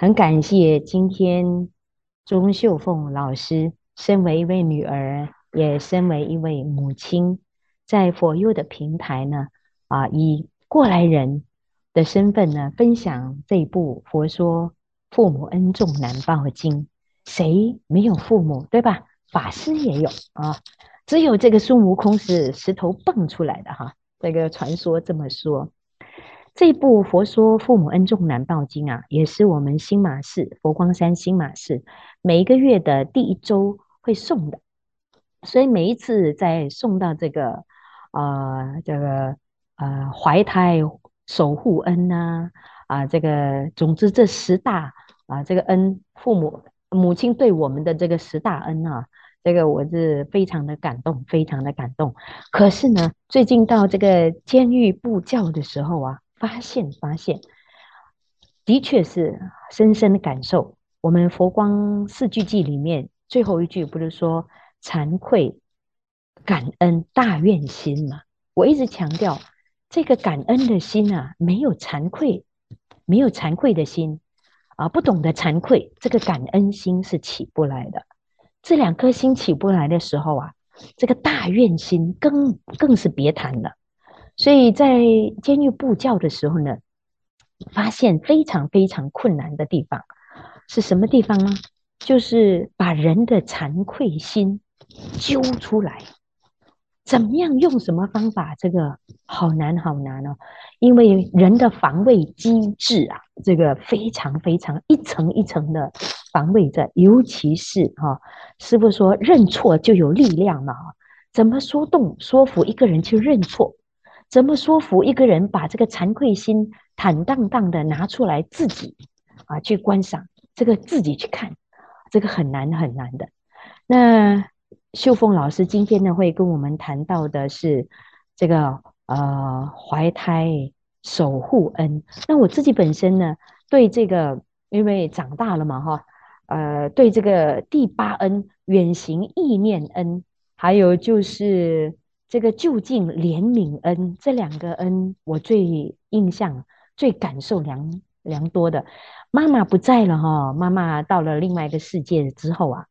很感谢今天钟秀凤老师，身为一位女儿，也身为一位母亲，在佛佑的平台呢，啊，以过来人的身份呢，分享这部《佛说父母恩重难报经》。谁没有父母，对吧？法师也有啊，只有这个孙悟空是石头蹦出来的哈。这个传说这么说，这部《佛说父母恩重难报经》啊，也是我们新马寺佛光山新马寺每一个月的第一周会送的，所以每一次在送到这个呃这个呃怀胎守护恩呐啊，啊这个总之这十大啊这个恩父母。母亲对我们的这个十大恩啊，这个我是非常的感动，非常的感动。可是呢，最近到这个监狱布教的时候啊，发现发现，的确是深深的感受。我们佛光四句偈里面最后一句不是说惭愧、感恩、大愿心吗？我一直强调这个感恩的心啊，没有惭愧，没有惭愧的心。啊，不懂得惭愧，这个感恩心是起不来的。这两颗心起不来的时候啊，这个大愿心更更是别谈了。所以在监狱布教的时候呢，发现非常非常困难的地方是什么地方呢？就是把人的惭愧心揪出来。怎么样用什么方法？这个好难好难哦，因为人的防卫机制啊，这个非常非常一层一层的防卫着，尤其是哈、哦，师傅说认错就有力量嘛，怎么说动说服一个人去认错？怎么说服一个人把这个惭愧心坦荡荡的拿出来自己啊去观赏？这个自己去看，这个很难很难的。那。秀凤老师今天呢，会跟我们谈到的是这个呃怀胎守护恩。那我自己本身呢，对这个因为长大了嘛哈，呃，对这个第八恩远行意念恩，还有就是这个就近怜悯恩这两个恩，我最印象最感受良良多的。妈妈不在了哈，妈妈到了另外一个世界之后啊。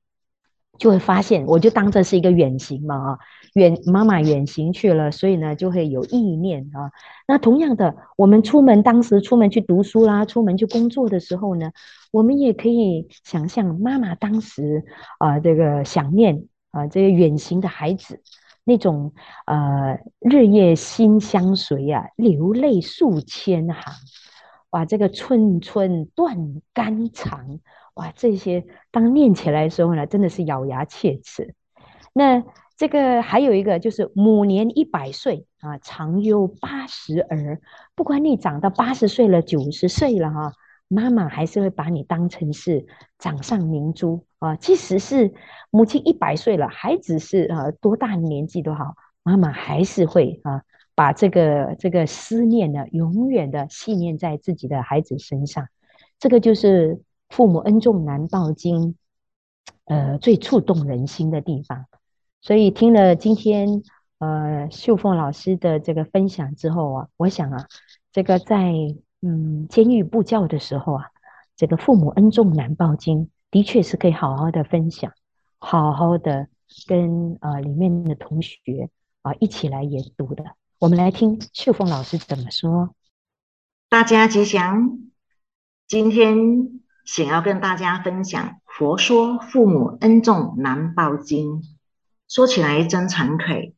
就会发现，我就当这是一个远行嘛啊，远妈妈远行去了，所以呢就会有意念啊。那同样的，我们出门当时出门去读书啦，出门去工作的时候呢，我们也可以想象妈妈当时啊这个想念啊这个远行的孩子那种呃日夜心相随啊，流泪数千行，哇，这个寸寸断肝肠。哇，这些当念起来的时候呢，真的是咬牙切齿。那这个还有一个就是母年一百岁啊，常忧八十儿。不管你长到八十岁了、九十岁了哈，妈妈还是会把你当成是掌上明珠啊。即使是母亲一百岁了，孩子是啊多大年纪都好，妈妈还是会啊把这个这个思念呢，永远的系念在自己的孩子身上。这个就是。父母恩重难报经，呃，最触动人心的地方。所以听了今天呃秀凤老师的这个分享之后啊，我想啊，这个在嗯监狱布教的时候啊，这个父母恩重难报经的确是可以好好的分享，好好的跟呃里面的同学啊一起来研读的。我们来听秀凤老师怎么说。大家吉祥，今天。想要跟大家分享《佛说父母恩重难报经》，说起来真惭愧，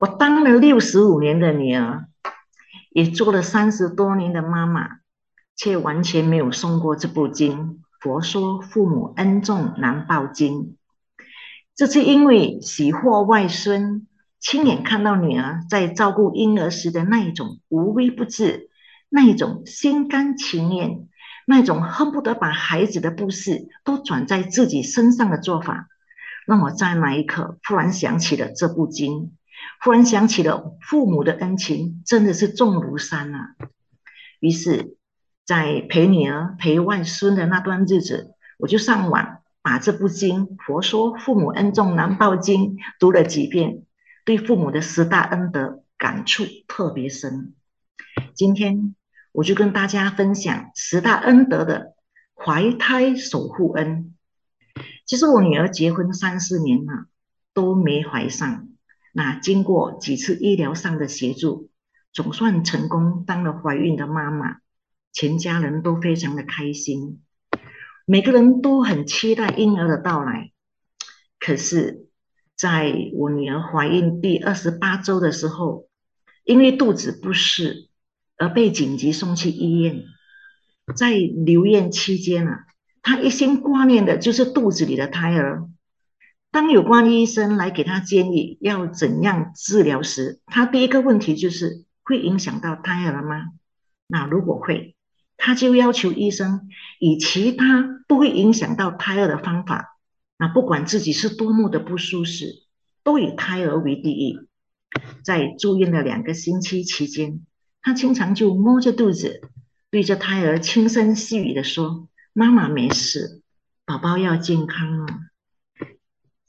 我当了六十五年的女儿，也做了三十多年的妈妈，却完全没有诵过这部经《佛说父母恩重难报经》。这次因为喜获外孙，亲眼看到女儿在照顾婴儿时的那一种无微不至，那一种心甘情愿。那种恨不得把孩子的不是都转在自己身上的做法，让我在那一刻忽然想起了这部经，忽然想起了父母的恩情真的是重如山啊。于是，在陪女儿、陪外孙的那段日子，我就上网把这部经《佛说父母恩重难报经》读了几遍，对父母的十大恩德感触特别深。今天。我就跟大家分享十大恩德的怀胎守护恩。其实我女儿结婚三四年了，都没怀上。那经过几次医疗上的协助，总算成功当了怀孕的妈妈，全家人都非常的开心，每个人都很期待婴儿的到来。可是，在我女儿怀孕第二十八周的时候，因为肚子不适而被紧急送去医院。在留院期间啊，她一心挂念的就是肚子里的胎儿。当有关医生来给她建议要怎样治疗时，她第一个问题就是：会影响到胎儿吗？那如果会，他就要求医生以其他不会影响到胎儿的方法。那不管自己是多么的不舒适，都以胎儿为第一。在住院的两个星期期间，他经常就摸着肚子，对着胎儿轻声细语地说：“妈妈没事，宝宝要健康哦。”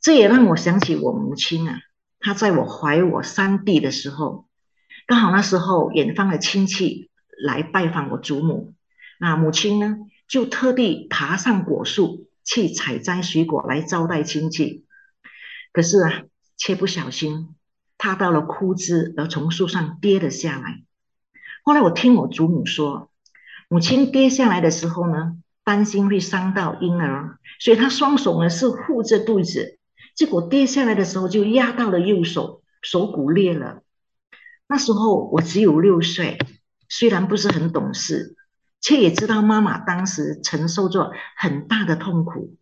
这也让我想起我母亲啊，她在我怀我三弟的时候。刚好那时候，远方的亲戚来拜访我祖母，那母亲呢，就特地爬上果树去采摘水果来招待亲戚。可是啊，却不小心踏到了枯枝，而从树上跌了下来。后来我听我祖母说，母亲跌下来的时候呢，担心会伤到婴儿，所以她双手呢是护着肚子，结果跌下来的时候就压到了右手，手骨裂了。那时候我只有六岁，虽然不是很懂事，却也知道妈妈当时承受着很大的痛苦。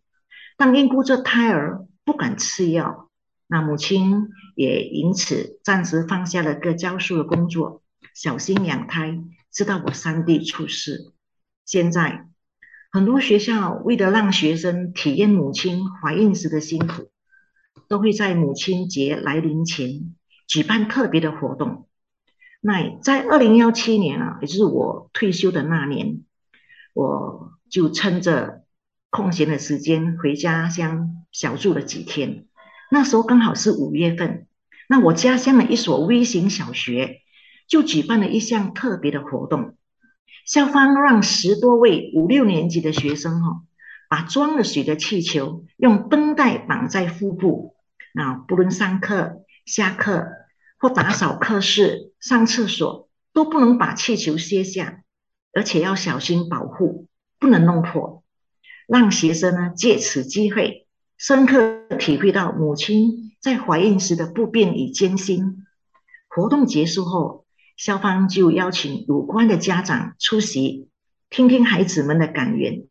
但因顾着胎儿，不敢吃药，那母亲也因此暂时放下了个教书的工作，小心养胎，直到我三弟出世。现在很多学校为了让学生体验母亲怀孕时的辛苦，都会在母亲节来临前举办特别的活动。那在二零幺七年啊，也就是我退休的那年，我就趁着空闲的时间回家乡小住了几天。那时候刚好是五月份，那我家乡的一所微型小学就举办了一项特别的活动，校方让十多位五六年级的学生哈，把装了水的气球用绷带绑在腹部，那不论上课下课，或打扫课室、上厕所都不能把气球卸下，而且要小心保护，不能弄破。让学生呢借此机会，深刻体会到母亲在怀孕时的不便与艰辛。活动结束后，校方就邀请有关的家长出席，听听孩子们的感言，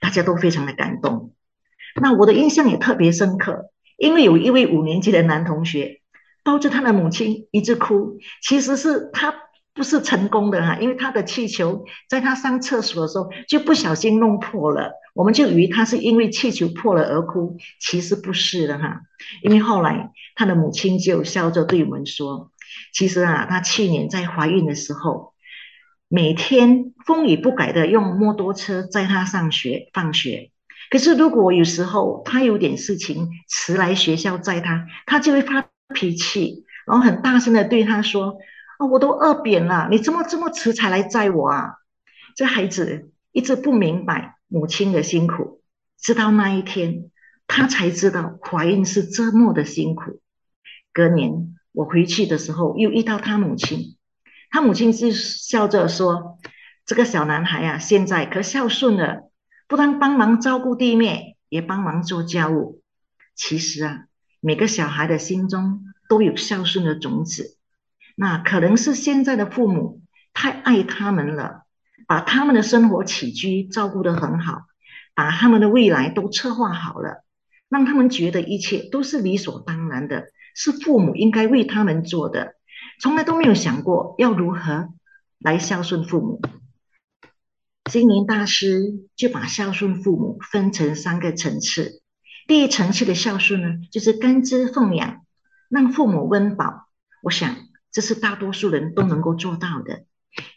大家都非常的感动。那我的印象也特别深刻，因为有一位五年级的男同学。抱着他的母亲一直哭，其实是他不是成功的哈，因为他的气球在他上厕所的时候就不小心弄破了，我们就以为他是因为气球破了而哭，其实不是的哈，因为后来他的母亲就笑着对我们说，其实啊，他去年在怀孕的时候，每天风雨不改的用摩托车载他上学放学，可是如果有时候他有点事情迟来学校载他，他就会发。脾气，然后很大声的对他说：“啊，我都饿扁了，你怎么这么迟才来载我啊？”这孩子一直不明白母亲的辛苦，直到那一天，他才知道怀孕是这么的辛苦。隔年我回去的时候，又遇到他母亲，他母亲是笑着说：“这个小男孩啊，现在可孝顺了，不但帮忙照顾弟妹，也帮忙做家务。其实啊。”每个小孩的心中都有孝顺的种子，那可能是现在的父母太爱他们了，把他们的生活起居照顾得很好，把他们的未来都策划好了，让他们觉得一切都是理所当然的，是父母应该为他们做的，从来都没有想过要如何来孝顺父母。星云大师就把孝顺父母分成三个层次。第一层次的孝顺呢，就是甘之奉养，让父母温饱。我想这是大多数人都能够做到的。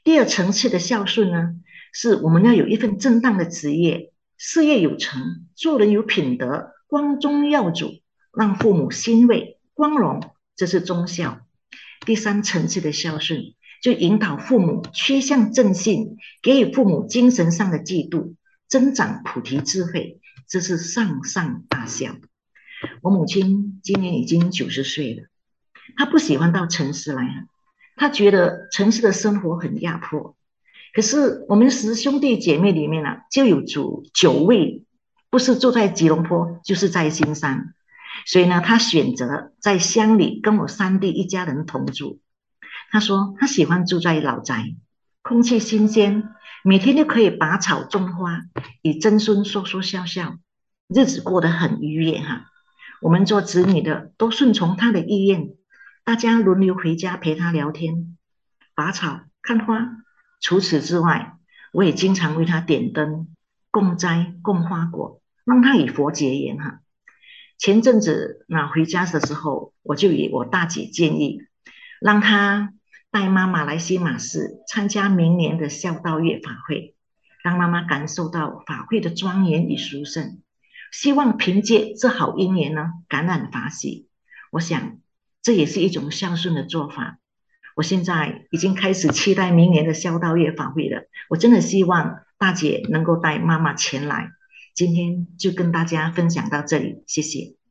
第二层次的孝顺呢，是我们要有一份正当的职业，事业有成，做人有品德，光宗耀祖，让父母欣慰光荣，这是忠孝。第三层次的孝顺，就引导父母趋向正信，给予父母精神上的济度，增长菩提智慧，这是上上大孝。我母亲今年已经九十岁了，她不喜欢到城市来，她觉得城市的生活很压迫。可是我们十兄弟姐妹里面呢、啊，就有九九位，不是住在吉隆坡，就是在新山，所以呢，她选择在乡里跟我三弟一家人同住。她说她喜欢住在老宅，空气新鲜，每天都可以拔草种花，与曾孙说说笑笑，日子过得很愉悦哈。我们做子女的都顺从他的意愿，大家轮流回家陪他聊天、拔草、看花。除此之外，我也经常为他点灯、供斋、供花果，让他与佛结缘哈。前阵子那回家的时候，我就与我大姐建议，让他带妈妈来西马寺参加明年的孝道月法会，让妈妈感受到法会的庄严与殊胜。希望凭借这好姻缘呢，感染法喜。我想这也是一种孝顺的做法。我现在已经开始期待明年的孝道月法会了。我真的希望大姐能够带妈妈前来。今天就跟大家分享到这里，谢谢。